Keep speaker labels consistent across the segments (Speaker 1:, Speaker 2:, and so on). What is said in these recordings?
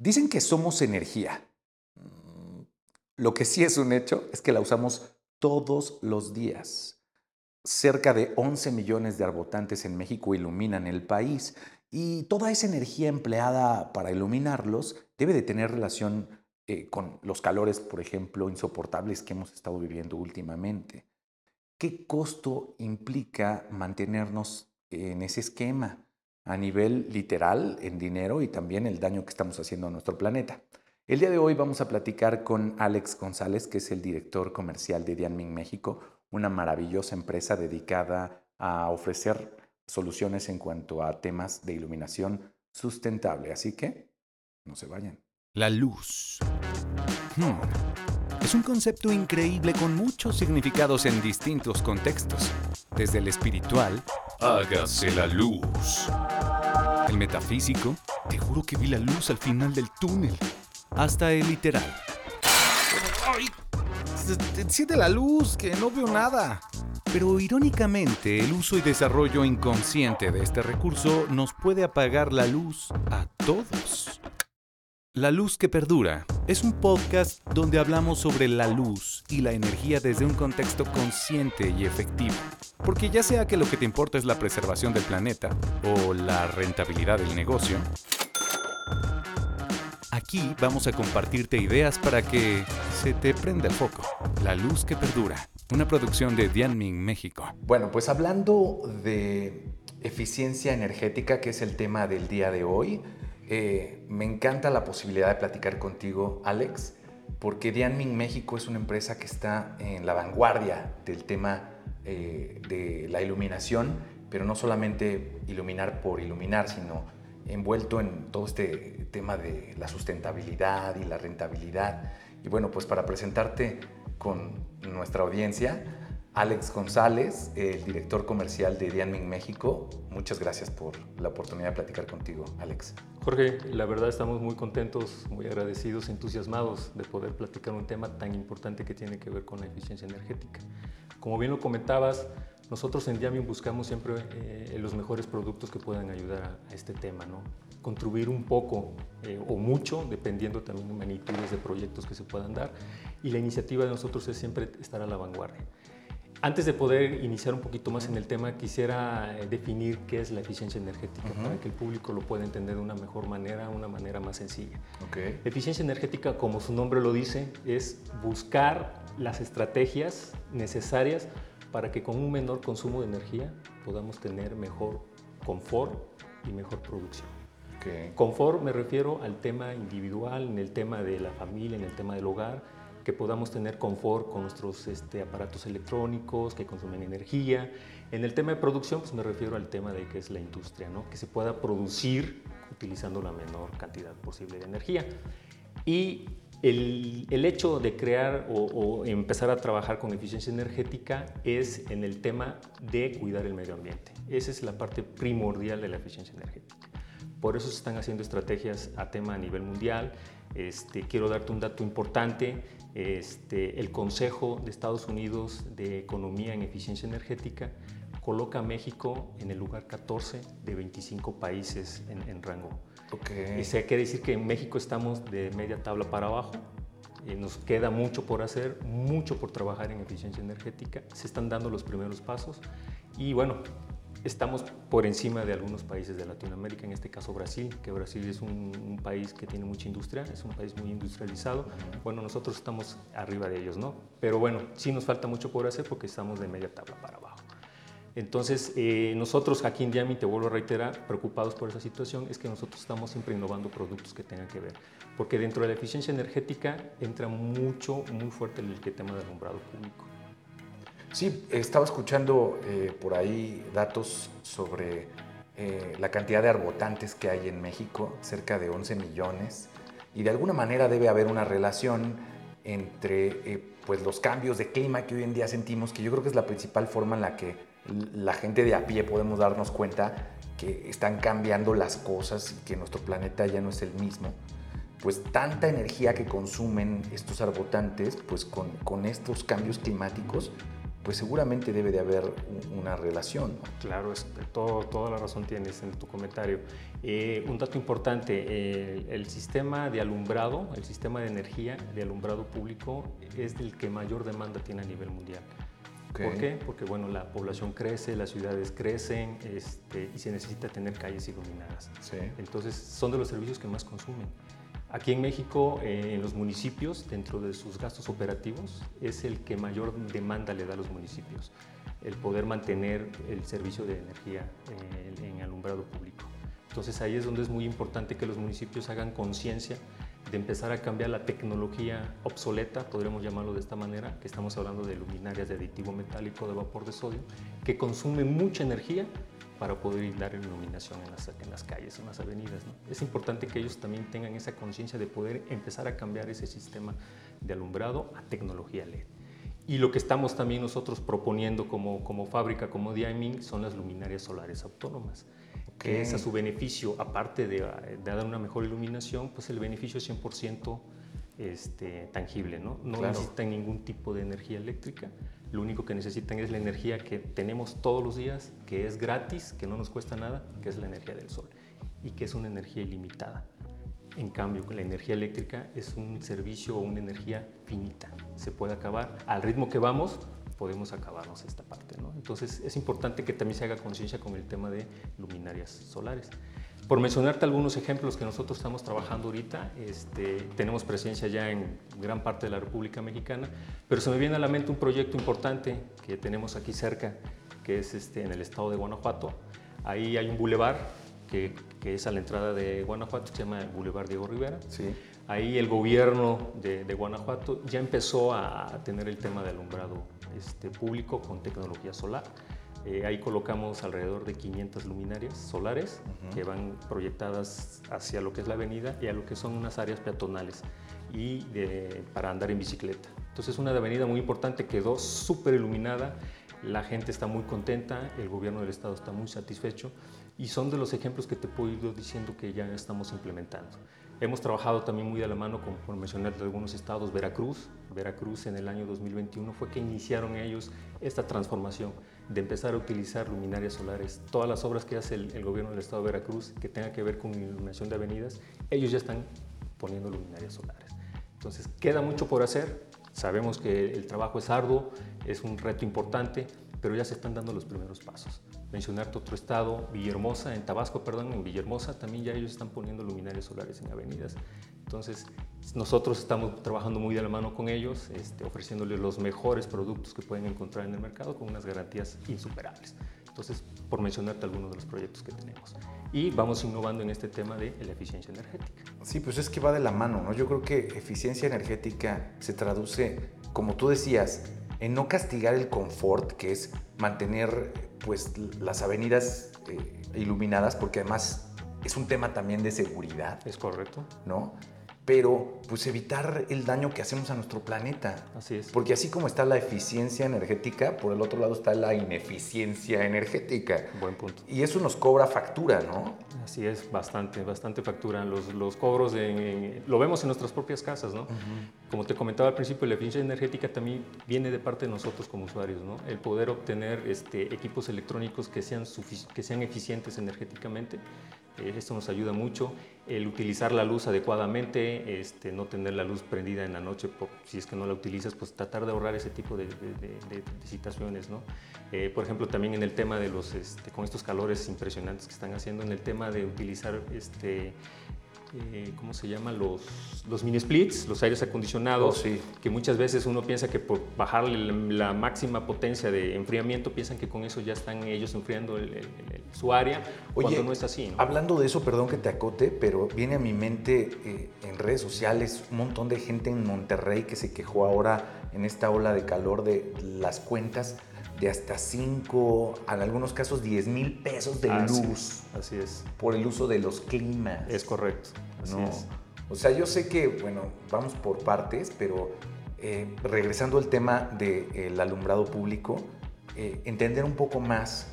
Speaker 1: Dicen que somos energía. Mm, lo que sí es un hecho es que la usamos todos los días. Cerca de 11 millones de arbotantes en México iluminan el país y toda esa energía empleada para iluminarlos debe de tener relación eh, con los calores, por ejemplo, insoportables que hemos estado viviendo últimamente. ¿Qué costo implica mantenernos en ese esquema a nivel literal, en dinero y también el daño que estamos haciendo a nuestro planeta? El día de hoy vamos a platicar con Alex González, que es el director comercial de Dianmin México, una maravillosa empresa dedicada a ofrecer soluciones en cuanto a temas de iluminación sustentable. Así que no se vayan.
Speaker 2: La luz. Hmm. Es un concepto increíble con muchos significados en distintos contextos. Desde el espiritual, hágase la luz. El metafísico, te juro que vi la luz al final del túnel. Hasta el literal. ¡Ay! Enciende la luz, que no veo nada. Pero irónicamente, el uso y desarrollo inconsciente de este recurso nos puede apagar la luz a todos. La Luz que Perdura es un podcast donde hablamos sobre la luz y la energía desde un contexto consciente y efectivo. Porque ya sea que lo que te importa es la preservación del planeta o la rentabilidad del negocio, aquí vamos a compartirte ideas para que se te prenda el foco. La Luz que Perdura, una producción de Dianmin México.
Speaker 1: Bueno, pues hablando de eficiencia energética, que es el tema del día de hoy, eh, me encanta la posibilidad de platicar contigo, Alex, porque Dianmin México es una empresa que está en la vanguardia del tema eh, de la iluminación, pero no solamente iluminar por iluminar, sino envuelto en todo este tema de la sustentabilidad y la rentabilidad. Y bueno, pues para presentarte con nuestra audiencia, Alex González, el director comercial de Dianmin México. Muchas gracias por la oportunidad de platicar contigo, Alex.
Speaker 3: Jorge, la verdad estamos muy contentos, muy agradecidos, entusiasmados de poder platicar un tema tan importante que tiene que ver con la eficiencia energética. Como bien lo comentabas, nosotros en Dianmin buscamos siempre eh, los mejores productos que puedan ayudar a, este tema, contribuir un poco eh, o mucho, dependiendo también de magnitudes de proyectos que se puedan dar. Y la iniciativa de nosotros es siempre estar a la vanguardia. Antes de poder iniciar un poquito más en el tema, quisiera eh, definir qué es la eficiencia energética para que el público lo pueda entender de una mejor manera, una manera más sencilla.
Speaker 1: Okay.
Speaker 3: Eficiencia energética, como su nombre lo dice, es buscar las estrategias necesarias para que con un menor consumo de energía podamos tener mejor confort y mejor producción.
Speaker 1: Okay.
Speaker 3: Confort me refiero al tema individual, en el tema de la familia, en el tema del hogar, que podamos tener confort con nuestros este, aparatos electrónicos que consumen energía. En el tema de producción, pues me refiero al tema de que es la industria, ¿no? que se pueda producir utilizando la menor cantidad posible de energía. Y el, el hecho de crear o, o, empezar a trabajar con eficiencia energética es en el tema de cuidar el medio ambiente. Esa es la parte primordial de la eficiencia energética. Por eso se están haciendo estrategias a tema a nivel mundial. Este, quiero darte un dato importante. Este, el Consejo de Estados Unidos de Economía en Eficiencia Energética coloca a México en el lugar 14 de 25 países en, en rango.
Speaker 1: Okay.
Speaker 3: Eso quiere decir que en México estamos de media tabla para abajo. Eh, nos queda mucho por hacer, mucho por trabajar en eficiencia energética. Se están dando los primeros pasos. Y bueno, estamos por encima de algunos países de Latinoamérica, en este caso Brasil, que Brasil es un, un, país que tiene mucha industria, es un país muy industrializado. Bueno, nosotros estamos arriba de ellos, ¿no? Pero bueno, sí nos falta mucho por hacer porque estamos de media tabla para abajo. Entonces, eh, nosotros aquí en Diami, te vuelvo a reiterar, preocupados por esa situación, es que nosotros estamos siempre innovando productos que tengan que ver. Porque dentro de la eficiencia energética entra mucho, muy fuerte el, tema del alumbrado público.
Speaker 1: Sí, estaba escuchando eh, por ahí datos sobre eh, la cantidad de arbotantes que hay en México, cerca de 11 millones, y de alguna manera debe haber una relación entre eh, pues los cambios de clima que hoy en día sentimos, que yo creo que es la principal forma en la que la gente de a pie podemos darnos cuenta que están cambiando las cosas y que nuestro planeta ya no es el mismo. Pues tanta energía que consumen estos arbotantes, pues con, con estos cambios climáticos, pues seguramente debe de haber una relación.
Speaker 3: Claro, es, todo, toda la razón tienes en tu comentario. Eh, un dato importante, el sistema de alumbrado, el sistema de energía de alumbrado público es el que mayor demanda tiene a nivel mundial. ¿Por qué? Porque bueno, la población crece, las ciudades crecen este, y se necesita tener calles iluminadas. Entonces son de los servicios que más consumen. Aquí en México, eh, en los municipios, dentro de sus gastos operativos, es el que mayor demanda le da a los municipios, el poder mantener el servicio de energía eh, en alumbrado público. Entonces ahí es donde es muy importante que los municipios hagan conciencia de empezar a cambiar la tecnología obsoleta, podríamos llamarlo de esta manera, que estamos hablando de luminarias de aditivo metálico de vapor de sodio, que consumen mucha energía para poder dar iluminación en las, en las calles, en las avenidas. Es importante que ellos también tengan esa conciencia de poder empezar a cambiar ese sistema de alumbrado a tecnología LED. Y lo que estamos también nosotros proponiendo como, como fábrica, como Diaming, son las luminarias solares autónomas, que es a su beneficio, aparte de, de, dar una mejor iluminación, pues el beneficio es 100% este, tangible, ¿no? No necesitan ningún tipo de energía eléctrica, lo único que necesitan es la energía que tenemos todos los días, que es gratis, que no nos cuesta nada, que es la energía del sol y que es una energía ilimitada. En cambio, la energía eléctrica es un servicio o una energía finita. Se puede acabar. Al ritmo que vamos, podemos acabarnos esta parte. ¿no? Entonces, es importante que también se haga conciencia con el tema de luminarias solares. Por mencionarte algunos ejemplos que nosotros estamos trabajando ahorita, este, tenemos presencia ya en gran parte de la República Mexicana, pero se me viene a la mente un proyecto importante que tenemos aquí cerca, que es este, en el estado de Guanajuato. Ahí hay un bulevar que, que, es a la entrada de Guanajuato, se llama el Boulevard Diego Rivera.
Speaker 1: Sí.
Speaker 3: Ahí el gobierno de, de, Guanajuato ya empezó a tener el tema de alumbrado este, público con tecnología solar. Eh, ahí colocamos alrededor de 500 luminarias solares que van proyectadas hacia lo que es la avenida y a lo que son unas áreas peatonales y para andar en bicicleta. Entonces una avenida muy importante quedó súper iluminada, la gente está muy contenta, el gobierno del estado está muy satisfecho y son de los ejemplos que te puedo ir diciendo que ya estamos implementando. Hemos trabajado también muy de la mano, con, por mencionar de algunos estados, Veracruz. Veracruz en el año 2021 fue que iniciaron ellos esta transformación de empezar a utilizar luminarias solares. Todas las obras que hace el, gobierno del estado de Veracruz que tenga que ver con iluminación de avenidas, ellos ya están poniendo luminarias solares. Entonces, queda mucho por hacer. Sabemos que el trabajo es arduo, es un reto importante, pero ya se están dando los primeros pasos. Mencionarte otro estado, Villahermosa, en Tabasco, perdón, en Villahermosa también ya ellos están poniendo luminarias solares en avenidas. Entonces, nosotros estamos trabajando muy de la mano con ellos, este, ofreciéndoles los mejores productos que pueden encontrar en el mercado con unas garantías insuperables. Entonces, por mencionarte algunos de los proyectos que tenemos. Y vamos innovando en este tema de la eficiencia energética.
Speaker 1: Sí, pues es que va de la mano, ¿no? Yo creo que eficiencia energética se traduce, como tú decías, en no castigar el confort, que es mantener pues, las avenidas eh, iluminadas, porque además es un tema también de seguridad.
Speaker 3: Es correcto.
Speaker 1: ¿No? Pero pues evitar el daño que hacemos a nuestro planeta.
Speaker 3: Así es.
Speaker 1: Porque así como está la eficiencia energética, por el otro lado está la ineficiencia energética.
Speaker 3: Buen punto.
Speaker 1: Y eso nos cobra factura, ¿no?
Speaker 3: Así es, bastante, bastante factura. Los, los cobros, de, lo vemos en nuestras propias casas, ¿no? Como te comentaba al principio, la eficiencia energética también viene de parte de nosotros como usuarios, ¿no? El poder obtener este, equipos electrónicos que sean, que sean eficientes energéticamente esto nos ayuda mucho. El utilizar la luz adecuadamente, este, no tener la luz prendida en la noche, si es que no la utilizas, pues tratar de ahorrar ese tipo de, situaciones. ¿no? Eh, por ejemplo, también en el tema de los, este, con estos calores impresionantes que están haciendo, en el tema de utilizar este, eh, ¿cómo se llama? Los, los mini splits, los aires acondicionados,
Speaker 1: oh,
Speaker 3: que muchas veces uno piensa que por bajarle la, máxima potencia de enfriamiento, piensan que con eso ya están ellos enfriando su área, Oye, cuando no es así.
Speaker 1: Hablando de eso, perdón que te acote, pero viene a mi mente eh, en redes sociales un montón de gente en Monterrey que se quejó ahora en esta ola de calor de las cuentas de hasta 5, en algunos casos 10 mil pesos de luz.
Speaker 3: Así es.
Speaker 1: Por el uso de los climas.
Speaker 3: Es correcto. Así es.
Speaker 1: O sea, yo sé que, bueno, vamos por partes, pero eh, regresando al tema del alumbrado público, eh, entender un poco más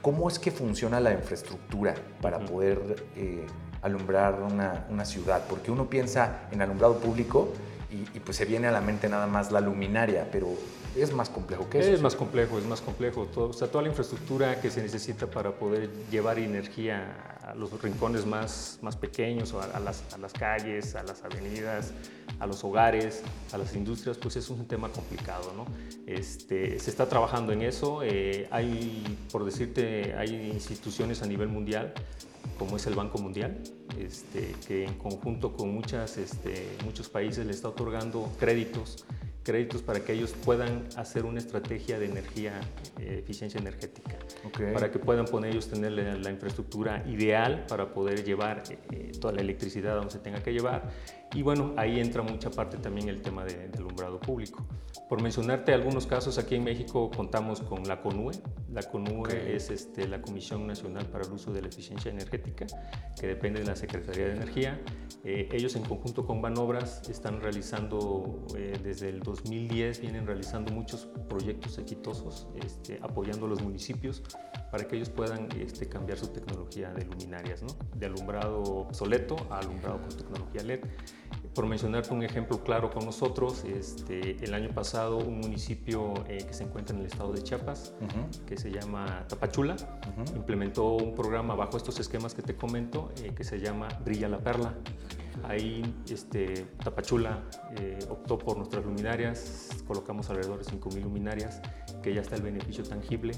Speaker 1: cómo es que funciona la infraestructura para poder eh, alumbrar una, una, ciudad. Porque uno piensa en alumbrado público y y, pues se viene a la mente nada más la luminaria, pero es más complejo que eso.
Speaker 3: Es más complejo, es más complejo. o sea, toda la infraestructura que se necesita para poder llevar energía a los rincones más, más pequeños, o a, las, a, las, calles, a las avenidas, a los hogares, a las industrias, pues es un tema complicado. ¿no? Este, se está trabajando en eso. Eh, hay, por decirte, hay instituciones a nivel mundial como es el Banco Mundial, este, que en conjunto con muchas, este, muchos países le está otorgando créditos créditos para que ellos puedan hacer una estrategia de energía, eh, eficiencia energética, para que puedan poner ellos tener la, infraestructura ideal para poder llevar eh, eh, toda la electricidad donde se tenga que llevar. Y bueno, ahí entra mucha parte también el tema de, alumbrado público. Por mencionarte algunos casos, aquí en México contamos con la CONUE. La CONUE es este, la Comisión Nacional para el Uso de la Eficiencia Energética, que depende de la Secretaría de Energía. ellos en conjunto con Banobras están realizando desde el 2010 vienen realizando muchos proyectos exitosos este, apoyando a los municipios para que ellos puedan este, cambiar su tecnología de luminarias, ¿no? de alumbrado obsoleto a alumbrado con tecnología LED. Por mencionarte un ejemplo claro con nosotros, este, el año pasado un municipio eh, que se encuentra en el estado de Chiapas, que se llama Tapachula, implementó un programa bajo estos esquemas que te comento, eh, que se llama Brilla la Perla. Ahí este, Tapachula eh, optó por nuestras luminarias, colocamos alrededor de 5.000 luminarias, que ya está el beneficio tangible.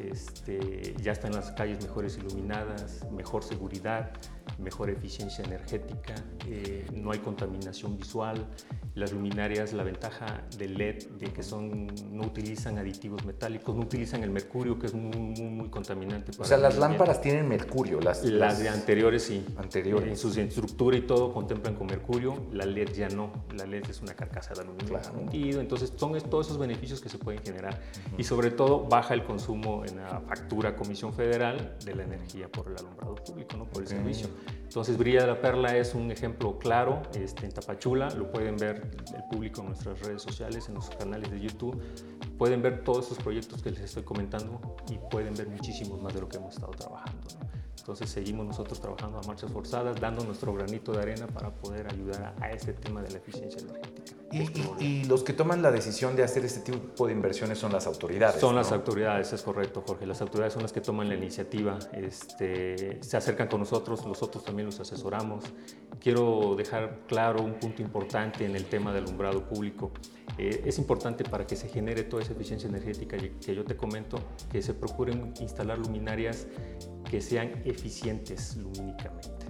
Speaker 3: Este, ya están las calles mejores iluminadas, mejor seguridad, mejor eficiencia energética, eh, no hay contaminación visual. Las luminarias, la ventaja del LED de que son, no utilizan aditivos metálicos, no utilizan el mercurio, que es muy, muy, contaminante.
Speaker 1: o sea, las lámparas tienen mercurio.
Speaker 3: Las, las, de anteriores sí.
Speaker 1: Anteriores.
Speaker 3: En su estructura y todo contemplan con mercurio, la LED ya no. La LED es una carcasa de aluminio fundido, entonces son todos esos beneficios que se pueden generar. Y sobre todo baja el consumo en la factura Comisión Federal de la energía por el alumbrado público, ¿no? por el servicio. Entonces, Brilla de la Perla es un ejemplo claro este, en Tapachula, lo pueden ver el público en nuestras redes sociales, en nuestros canales de YouTube. Pueden ver todos estos proyectos que les estoy comentando y pueden ver muchísimos más de lo que hemos estado trabajando. Entonces seguimos nosotros trabajando a marchas forzadas, dando nuestro granito de arena para poder ayudar a, este tema de la eficiencia energética.
Speaker 1: Y, los que toman la decisión de hacer este tipo de inversiones son las autoridades.
Speaker 3: Son las autoridades, es correcto, Jorge. Las autoridades son las que toman la iniciativa, este, se acercan con nosotros, nosotros también los asesoramos. Quiero dejar claro un punto importante en el tema del alumbrado público. Eh, es importante para que se genere toda esa eficiencia energética que yo te comento, que se procuren instalar luminarias que sean eficientes lumínicamente.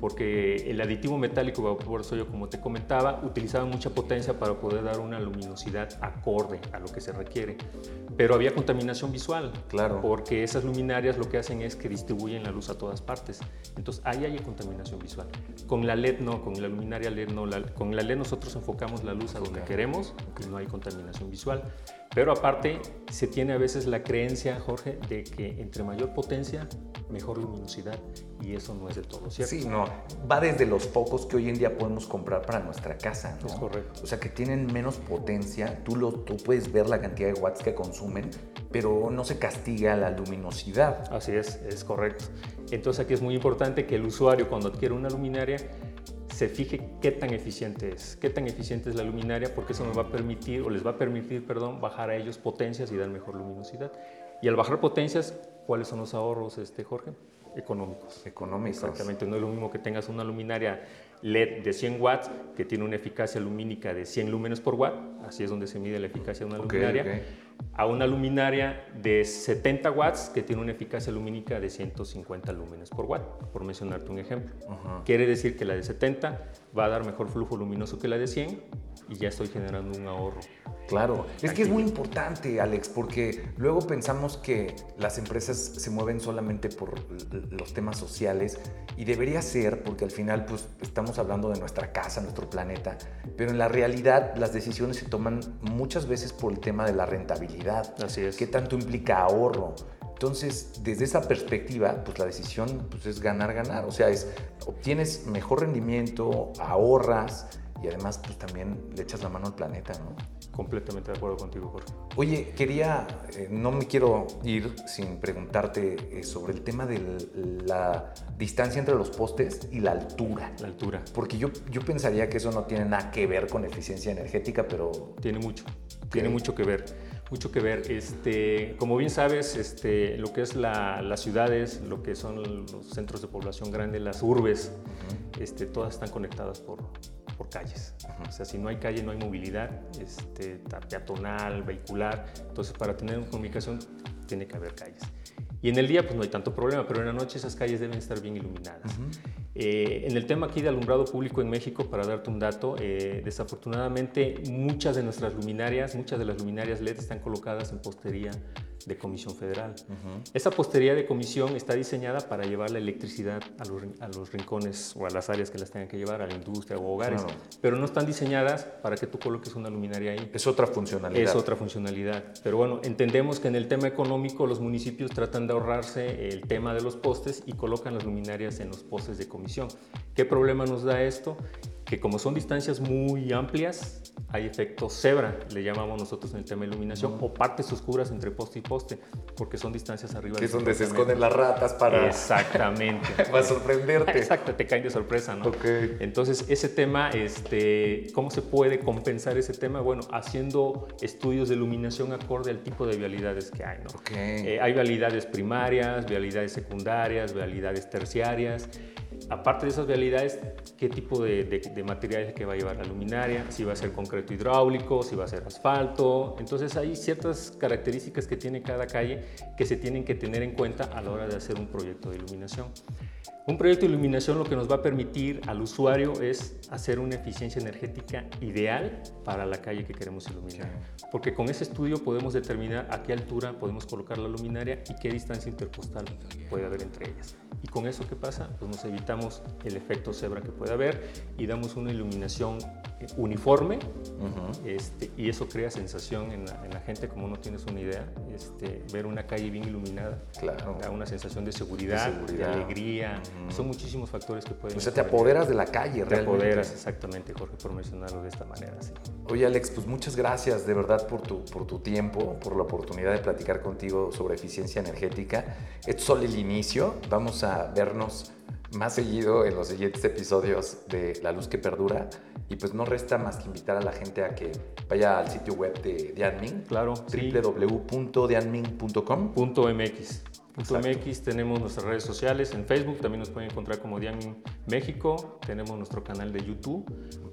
Speaker 3: Porque el aditivo metálico, por eso yo como te comentaba, utilizaba mucha potencia para poder dar una luminosidad acorde a lo que se requiere. Pero había contaminación visual.
Speaker 1: Claro.
Speaker 3: Porque esas luminarias lo que hacen es que distribuyen la luz a todas partes. Entonces ahí hay contaminación visual. Con la LED no, con la luminaria LED no. con la LED nosotros enfocamos la luz a donde queremos y no hay contaminación visual. Pero aparte, se tiene a veces la creencia, Jorge, de que entre mayor potencia, mejor luminosidad, y eso no es del todo cierto.
Speaker 1: Sí, no, va desde los focos que hoy en día podemos comprar para nuestra casa, ¿no?
Speaker 3: Es correcto.
Speaker 1: O sea, que tienen menos potencia, tú, lo, tú puedes ver la cantidad de watts que consumen, pero no se castiga la luminosidad.
Speaker 3: Así es, es correcto. Entonces aquí es muy importante que el usuario cuando adquiere una luminaria se fije qué tan eficiente es, qué tan eficiente es la luminaria, porque eso me va a permitir, o les va a permitir, perdón, bajar a ellos potencias y dar mejor luminosidad. Y al bajar potencias, ¿cuáles son los ahorros, este, Jorge? Económicos.
Speaker 1: Económicos.
Speaker 3: Exactamente, no es lo mismo que tengas una luminaria LED de 100 watts que tiene una eficacia lumínica de 100 lúmenes por watt, así es donde se mide la eficacia de una luminaria, a una luminaria de 70 watts que tiene una eficacia lumínica de 150 lúmenes por watt, por mencionarte un ejemplo. Quiere decir que la de 70 va a dar mejor flujo luminoso que la de 100 y ya estoy generando un ahorro.
Speaker 1: Claro, es que es muy importante, Alex, porque luego pensamos que las empresas se mueven solamente por los temas sociales y debería ser, porque al final pues estamos hablando de nuestra casa, nuestro planeta, pero en la realidad las decisiones se toman muchas veces por el tema de la rentabilidad.
Speaker 3: Así es.
Speaker 1: ¿Qué tanto implica ahorro? Entonces, desde esa perspectiva, pues la decisión pues, es ganar, ganar. O sea, es obtienes mejor rendimiento, ahorras y además pues también le echas la mano al planeta, ¿no?
Speaker 3: Completamente de acuerdo contigo, Jorge.
Speaker 1: Oye, quería, eh, no me quiero ir sin preguntarte eh, sobre el tema de la distancia entre los postes y la altura.
Speaker 3: La altura.
Speaker 1: Porque yo, yo pensaría que eso no tiene nada que ver con eficiencia energética, pero...
Speaker 3: Tiene mucho, tiene mucho que ver mucho que ver. Este, como bien sabes, este, lo que es la, las ciudades, lo que son los centros de población grande, las urbes, este, todas están conectadas por, por calles. O sea, si no hay calle, no hay movilidad este, peatonal, vehicular. Entonces, para tener una comunicación, tiene que haber calles. Y en el día, pues no hay tanto problema, pero en la noche esas calles deben estar bien iluminadas. Eh, en el tema aquí de alumbrado público en México, para darte un dato, eh, desafortunadamente muchas de nuestras luminarias, muchas de las luminarias LED están colocadas en postería de Comisión Federal. Esa postería de comisión está diseñada para llevar la electricidad a los, a los, rincones o a las áreas que las tengan que llevar, a la industria o hogares, pero no están diseñadas para que tú coloques una luminaria ahí.
Speaker 1: Es otra funcionalidad.
Speaker 3: Es otra funcionalidad. Pero bueno, entendemos que en el tema económico los municipios tratan de ahorrarse el tema de los postes y colocan las luminarias en los postes de comisión ¿Qué problema nos da esto? Que como son distancias muy amplias, hay efecto cebra, le llamamos nosotros en el tema de iluminación, o partes oscuras entre poste y poste, porque son distancias arriba.
Speaker 1: Que es donde se esconden las ratas para...
Speaker 3: Exactamente.
Speaker 1: para sorprenderte.
Speaker 3: Exacto, te caen de sorpresa, ¿no? Entonces, ese tema, este, ¿cómo se puede compensar ese tema? Bueno, haciendo estudios de iluminación acorde al tipo de vialidades que hay, ¿no? Eh, hay vialidades primarias, vialidades secundarias, vialidades terciarias aparte de esas vialidades, qué tipo de, de, materiales que va a llevar la luminaria, si va a ser concreto hidráulico, si va a ser asfalto. Entonces hay ciertas características que tiene cada calle que se tienen que tener en cuenta a la hora de hacer un proyecto de iluminación. Un proyecto de iluminación lo que nos va a permitir al usuario es hacer una eficiencia energética ideal para la calle que queremos iluminar. Porque con ese estudio podemos determinar a qué altura podemos colocar la luminaria y qué distancia interpostal puede haber entre ellas. Y con eso, ¿qué pasa? Pues nos evitamos el efecto cebra que puede haber y damos una iluminación eh, uniforme este, y eso crea sensación en la, gente, como no tienes una idea, este, ver una calle bien iluminada,
Speaker 1: claro.
Speaker 3: da una sensación de seguridad, de, alegría, son muchísimos factores que pueden...
Speaker 1: O sea, te apoderas de la calle,
Speaker 3: te apoderas, exactamente, Jorge, por mencionarlo de esta manera. Sí.
Speaker 1: Oye, Alex, pues muchas gracias de verdad por tu, por tu tiempo, por la oportunidad de platicar contigo sobre eficiencia energética. Es solo el inicio, vamos a vernos más seguido en los siguientes episodios de La Luz que Perdura. Y pues no resta más que invitar a la gente a que vaya al sitio web de Dianmin.
Speaker 3: Claro.
Speaker 1: www.dianmin.com.
Speaker 3: .mx. tenemos nuestras redes sociales, en Facebook también nos pueden encontrar como Dianmin México, tenemos nuestro canal de YouTube,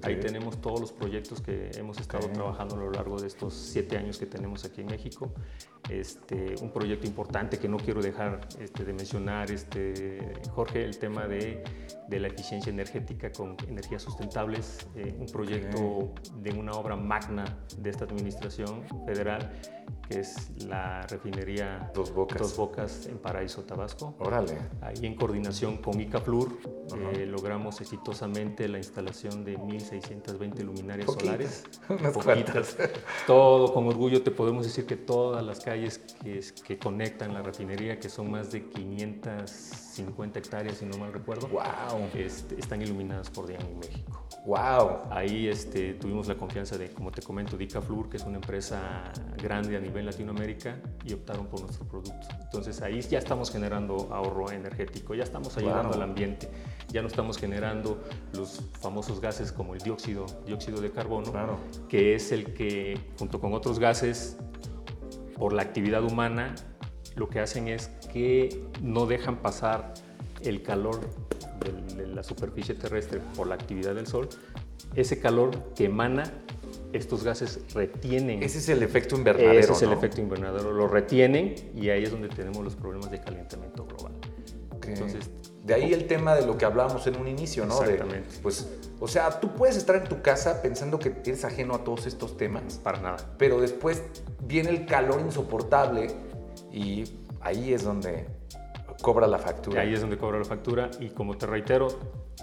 Speaker 3: ahí tenemos todos los proyectos que hemos estado trabajando a lo largo de estos siete años que tenemos aquí en México. Este, un proyecto importante que no quiero dejar este, de mencionar, este, Jorge, el tema de, de, la eficiencia energética con energías sustentables, eh, un proyecto de una obra magna de esta administración federal que es la refinería
Speaker 1: Dos Bocas,
Speaker 3: Dos Bocas en Paraíso, Tabasco.
Speaker 1: Órale.
Speaker 3: Ahí en coordinación con ICAFLUR eh, logramos exitosamente la instalación de 1.620 luminarias solares.
Speaker 1: Unas
Speaker 3: Todo con orgullo te podemos decir que todas las calles que, que conectan la refinería, que son más de 550 hectáreas, si no mal recuerdo,
Speaker 1: wow.
Speaker 3: Este, están iluminadas por Dian México.
Speaker 1: Wow.
Speaker 3: Ahí este, tuvimos la confianza de, como te comento, Dicaflur, que es una empresa grande a nivel Latinoamérica, y optaron por nuestro producto. Entonces ahí ya estamos generando ahorro energético, ya estamos ayudando al ambiente, ya no estamos generando los famosos gases como el dióxido, dióxido de carbono, que es el que, junto con otros gases, por la actividad humana, lo que hacen es que no dejan pasar el calor de, la superficie terrestre por la actividad del Sol, ese calor que emana, estos gases retienen.
Speaker 1: Ese es el efecto invernadero.
Speaker 3: Ese es el efecto invernadero, lo retienen y ahí es donde tenemos los problemas de calentamiento global.
Speaker 1: Entonces, de ahí el tema de lo que hablábamos en un inicio, ¿no?
Speaker 3: Exactamente.
Speaker 1: pues, o sea, tú puedes estar en tu casa pensando que eres ajeno a todos estos temas.
Speaker 3: Para nada.
Speaker 1: Pero después viene el calor insoportable y ahí es donde cobra la factura.
Speaker 3: Ahí es donde cobra la factura y como te reitero,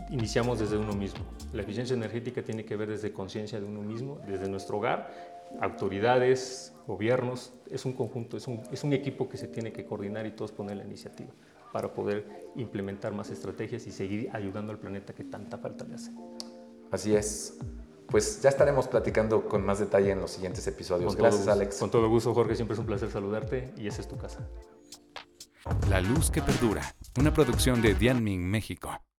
Speaker 3: iniciamos desde uno mismo. La eficiencia energética tiene que ver desde conciencia de uno mismo, desde nuestro hogar, autoridades, gobiernos, es un conjunto, es un, es un equipo que se tiene que coordinar y todos poner la iniciativa para poder implementar más estrategias y seguir ayudando al planeta que tanta falta le hace.
Speaker 1: Así es. Pues ya estaremos platicando con más detalle en los siguientes episodios. Gracias, Alex.
Speaker 3: Con todo gusto, Jorge. Siempre es un placer saludarte y esa es tu casa.
Speaker 2: La luz que perdura, una producción de Dianming México.